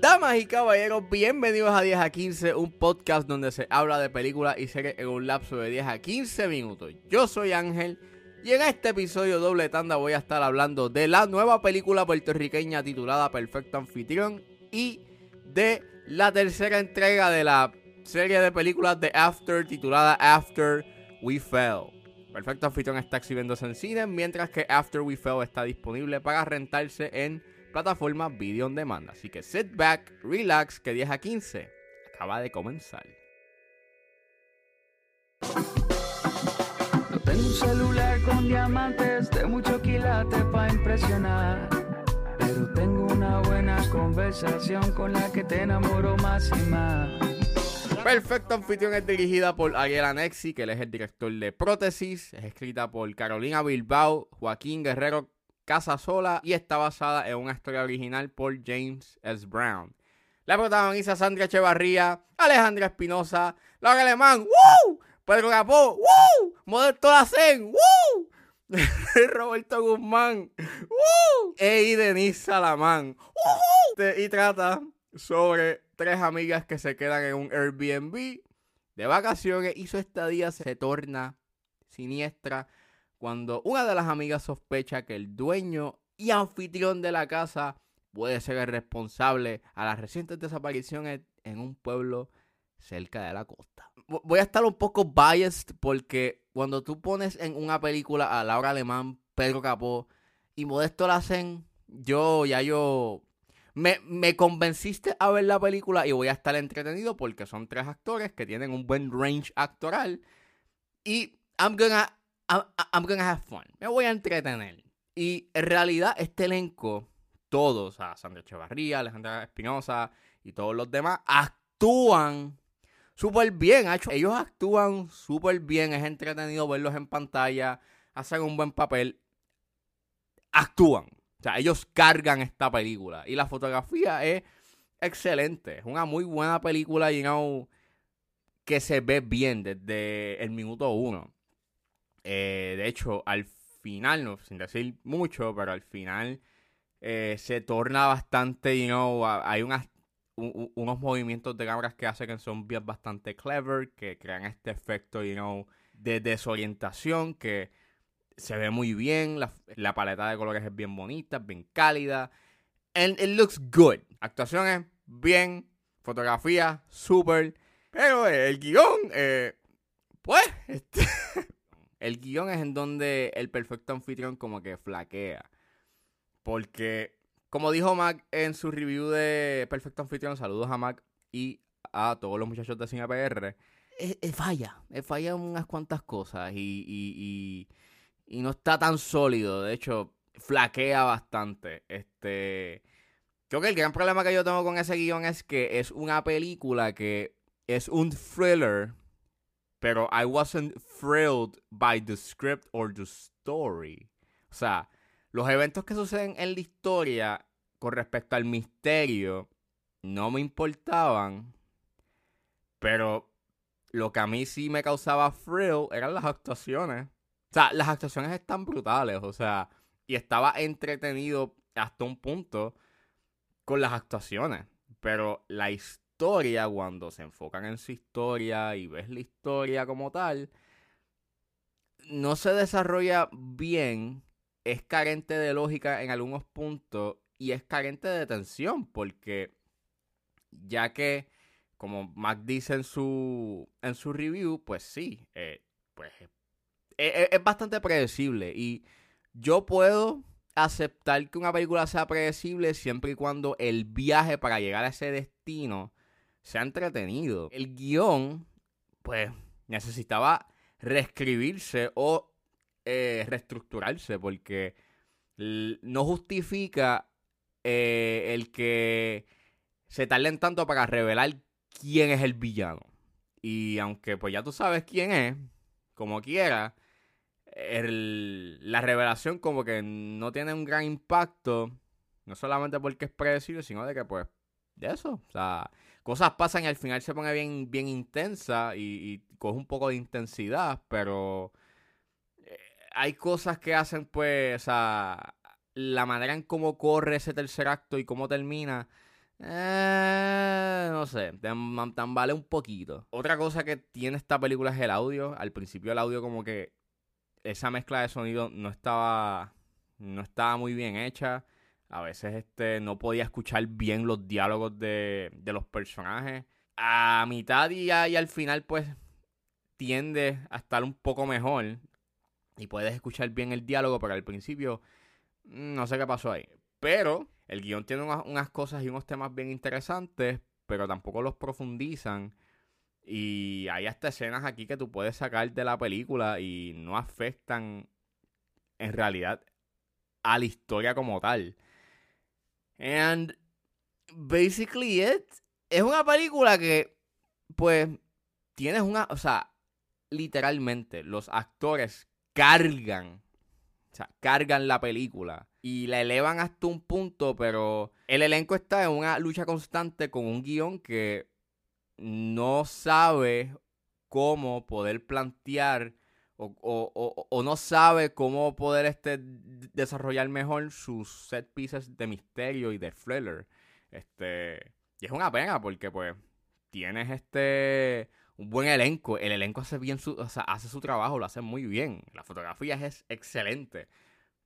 Damas y caballeros, bienvenidos a 10 a 15, un podcast donde se habla de películas y series en un lapso de 10 a 15 minutos. Yo soy Ángel y en este episodio doble tanda voy a estar hablando de la nueva película puertorriqueña titulada Perfecto Anfitrión y de la tercera entrega de la serie de películas de After titulada After We Fell. Perfecto Anfitrión está exhibiéndose en cine, mientras que After We Fell está disponible para rentarse en plataforma video on demand. Así que sit back, relax, que 10 a 15 acaba de comenzar. No tengo un celular con diamantes de mucho quilate para impresionar. Pero tengo una buena conversación con la que te enamoro más y más. Perfecto Anfitrión es dirigida por Ariel Anexi, que él es el director de Prótesis. Es escrita por Carolina Bilbao, Joaquín Guerrero Casasola y está basada en una historia original por James S. Brown. La protagoniza Sandra Echevarría, Alejandra Espinosa, Laura Alemán, ¡Woo! Pedro Capó, ¡Woo! Modesto Lacen, ¡Woo! Roberto Guzmán, ¡Woo! y Denise Salamán. ¡Woo! Y trata sobre tres amigas que se quedan en un Airbnb de vacaciones y su estadía se torna siniestra cuando una de las amigas sospecha que el dueño y anfitrión de la casa puede ser el responsable a las recientes desapariciones en un pueblo cerca de la costa. Voy a estar un poco biased porque cuando tú pones en una película a Laura Alemán, Pedro Capó y Modesto hacen, yo ya yo me, me, convenciste a ver la película y voy a estar entretenido porque son tres actores que tienen un buen range actoral y I'm gonna I'm, gonna have fun. Me voy a entretener. Y en realidad, este elenco, todos, sea, Sandra Echevarría, Alejandra Espinosa y todos los demás, actúan súper bien. Ellos actúan súper bien. Es entretenido verlos en pantalla. Hacen un buen papel. Actúan. O sea, ellos cargan esta película. Y la fotografía es excelente. Es una muy buena película, you know, que se ve bien desde el minuto uno. Eh, de hecho, al final, no, sin decir mucho, pero al final eh, se torna bastante, you know, hay unas, unos movimientos de cámaras que hacen que son bien bastante clever, que crean este efecto, you know, de desorientación, que se ve muy bien, la, paleta de colores es bien bonita, bien cálida, and it looks good. Actuaciones bien, fotografía súper, pero el guion, eh, pues, este... El guion es en donde el perfecto anfitrión como que flaquea. Porque, como dijo Mac en su review de Perfecto Anfitrión, saludos a Mac y a todos los muchachos de Cine PR, es, falla, es falla unas cuantas cosas y, no está tan sólido. De hecho, flaquea bastante. Este. Creo que el gran problema que yo tengo con ese guion es que es una película que es un thriller pero I wasn't thrilled by the script or the story. O sea, los eventos que suceden en la historia con respecto al misterio no me importaban, pero lo que a mí sí me causaba thrill eran las actuaciones. O sea, las actuaciones están brutales, o sea, y estaba entretenido hasta un punto con las actuaciones, pero la historia cuando se enfocan en su historia y ves la historia como tal, no se desarrolla bien, es carente de lógica en algunos puntos y es carente de tensión, porque ya que, como Mac dice en su, en su review, pues sí, eh, pues es, es bastante predecible y yo puedo aceptar que una película sea predecible siempre y cuando el viaje para llegar a ese destino se ha entretenido. El guion, pues, necesitaba reescribirse o eh, reestructurarse porque no justifica eh, el que se tarden tanto para revelar quién es el villano. Y aunque pues ya tú sabes quién es, como quiera, la revelación como que no tiene un gran impacto, no solamente porque es predecible, sino de que pues de eso, o sea, cosas pasan y al final se pone bien, bien intensa y, coge un poco de intensidad, pero hay cosas que hacen, pues, o sea, la manera en cómo corre ese tercer acto y cómo termina, eh, no sé, vale un poquito. Otra cosa que tiene esta película es el audio. Al principio el audio como que esa mezcla de sonido no estaba no estaba muy bien hecha. A veces este no podía escuchar bien los diálogos de, de los personajes. A mitad y, y al final pues tiende a estar un poco mejor y puedes escuchar bien el diálogo, pero al principio mm, no sé qué pasó ahí. Pero el guion tiene unas, cosas y unos temas bien interesantes, pero tampoco los profundizan. Y hay hasta escenas aquí que tú puedes sacar de la película y no afectan en realidad a la historia como tal. And basically it es una película que pues tienes una, o sea, literalmente los actores cargan o sea, cargan la película y la elevan hasta un punto, pero el elenco está en una lucha constante con un guion que no sabe cómo poder plantear o, no sabe cómo poder este, desarrollar mejor sus set pieces de misterio y de thriller. Este, y es una pena porque pues tienes este un buen elenco. El elenco hace bien su, o sea, hace su trabajo, lo hace muy bien. La fotografía es excelente.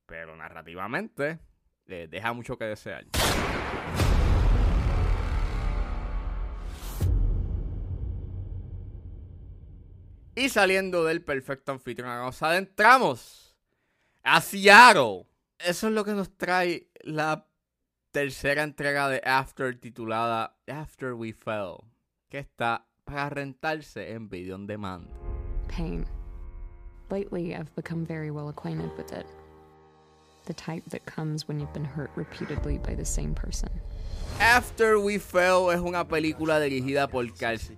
Pero narrativamente eh, deja mucho que desear. Y saliendo del perfecto anfitrión, nos adentramos a Seattle. Eso es lo que nos trae la tercera entrega de After titulada After We Fell, que está para rentarse en video on demand. Pain. Lately, I've become very well acquainted with it. The type that comes when you've been hurt repeatedly by the same person. After We Fell es una película dirigida por,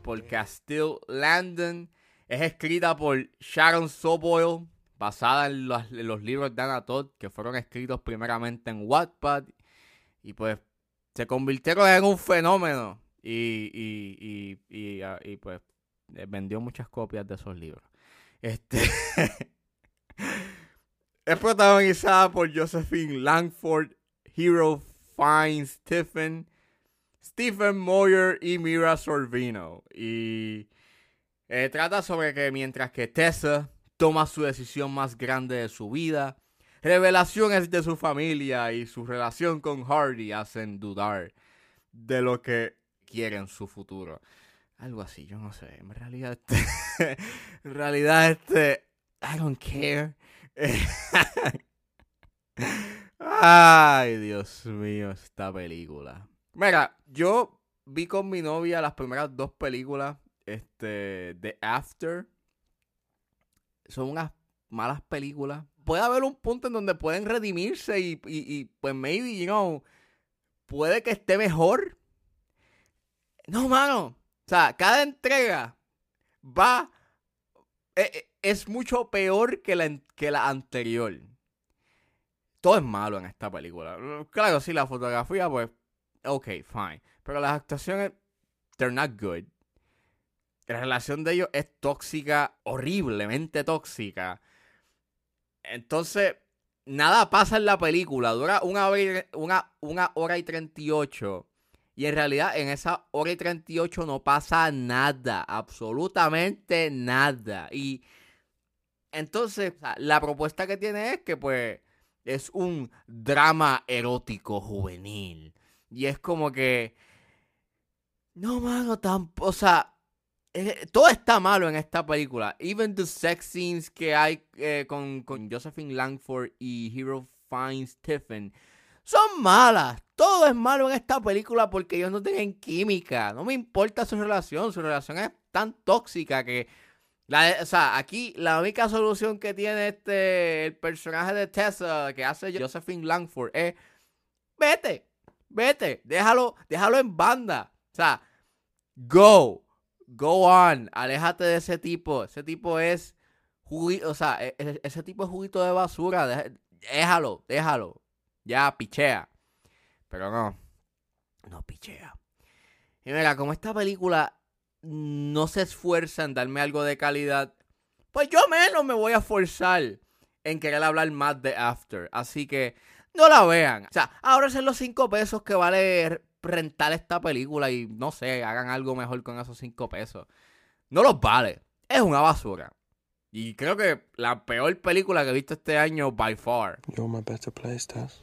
por Castile Landon. Es escrita por Sharon Soboyle, basada en los, libros de Anna que fueron escritos primeramente en Wattpad. Y pues se convirtieron en un fenómeno y, y, y, ah, pues eh, vendió muchas copias de esos libros. Este es protagonizada por Josephine Langford, Hero Fine Stephen, Stephen Moyer y Mira Sorvino. Y eh, trata sobre que mientras que Tessa toma su decisión más grande de su vida, revelaciones de su familia y su relación con Hardy hacen dudar de lo que quieren su futuro. Algo así, yo no sé. En realidad, este, en realidad, este, I don't care. Ay, Dios mío, esta película. Mira, yo vi con mi novia las primeras dos películas este, de After. Son unas malas películas. Puede haber un punto en donde pueden redimirse y, y, pues maybe, you know, puede que esté mejor. No, mano. O sea, cada entrega va. Eh, eh, es mucho peor que la, que la anterior. Todo es malo en esta película. Claro, sí, la fotografía, pues. Ok, fine. Pero las actuaciones. They're not good. La relación de ellos es tóxica, horriblemente tóxica. Entonces, nada pasa en la película. Dura una hora una, una hora y 38. Y en realidad en esa hora y 38 no pasa nada, absolutamente nada. Y entonces la propuesta que tiene es que pues es un drama erótico juvenil. Y es como que... No, mano, tampoco... O sea, todo está malo en esta película. Even the sex scenes que hay eh, con, con Josephine Langford y Hero Fine Stephen son malas. Todo es malo en esta película porque ellos no tienen química. No me importa su relación. Su relación es tan tóxica que. La, o sea, aquí la única solución que tiene este el personaje de Tessa que hace Josephine Langford es vete, vete, déjalo, déjalo en banda. O sea, go, go on, aléjate de ese tipo. Ese tipo es o sea, e, e, ese tipo es juguito de basura. Déjalo, déjalo. Ya, pichea. Pero no, no pichea. Y mira, como esta película no se esfuerza en darme algo de calidad, pues yo menos me voy a forzar en, en querer hablar más de After. Así que no la vean. O sea, ahora son los 5 pesos que vale rentar esta película y no sé, hagan algo mejor con esos 5 pesos. No los vale. Es una basura. Y creo que la peor película que he visto este año, by far. You're my place, Tess.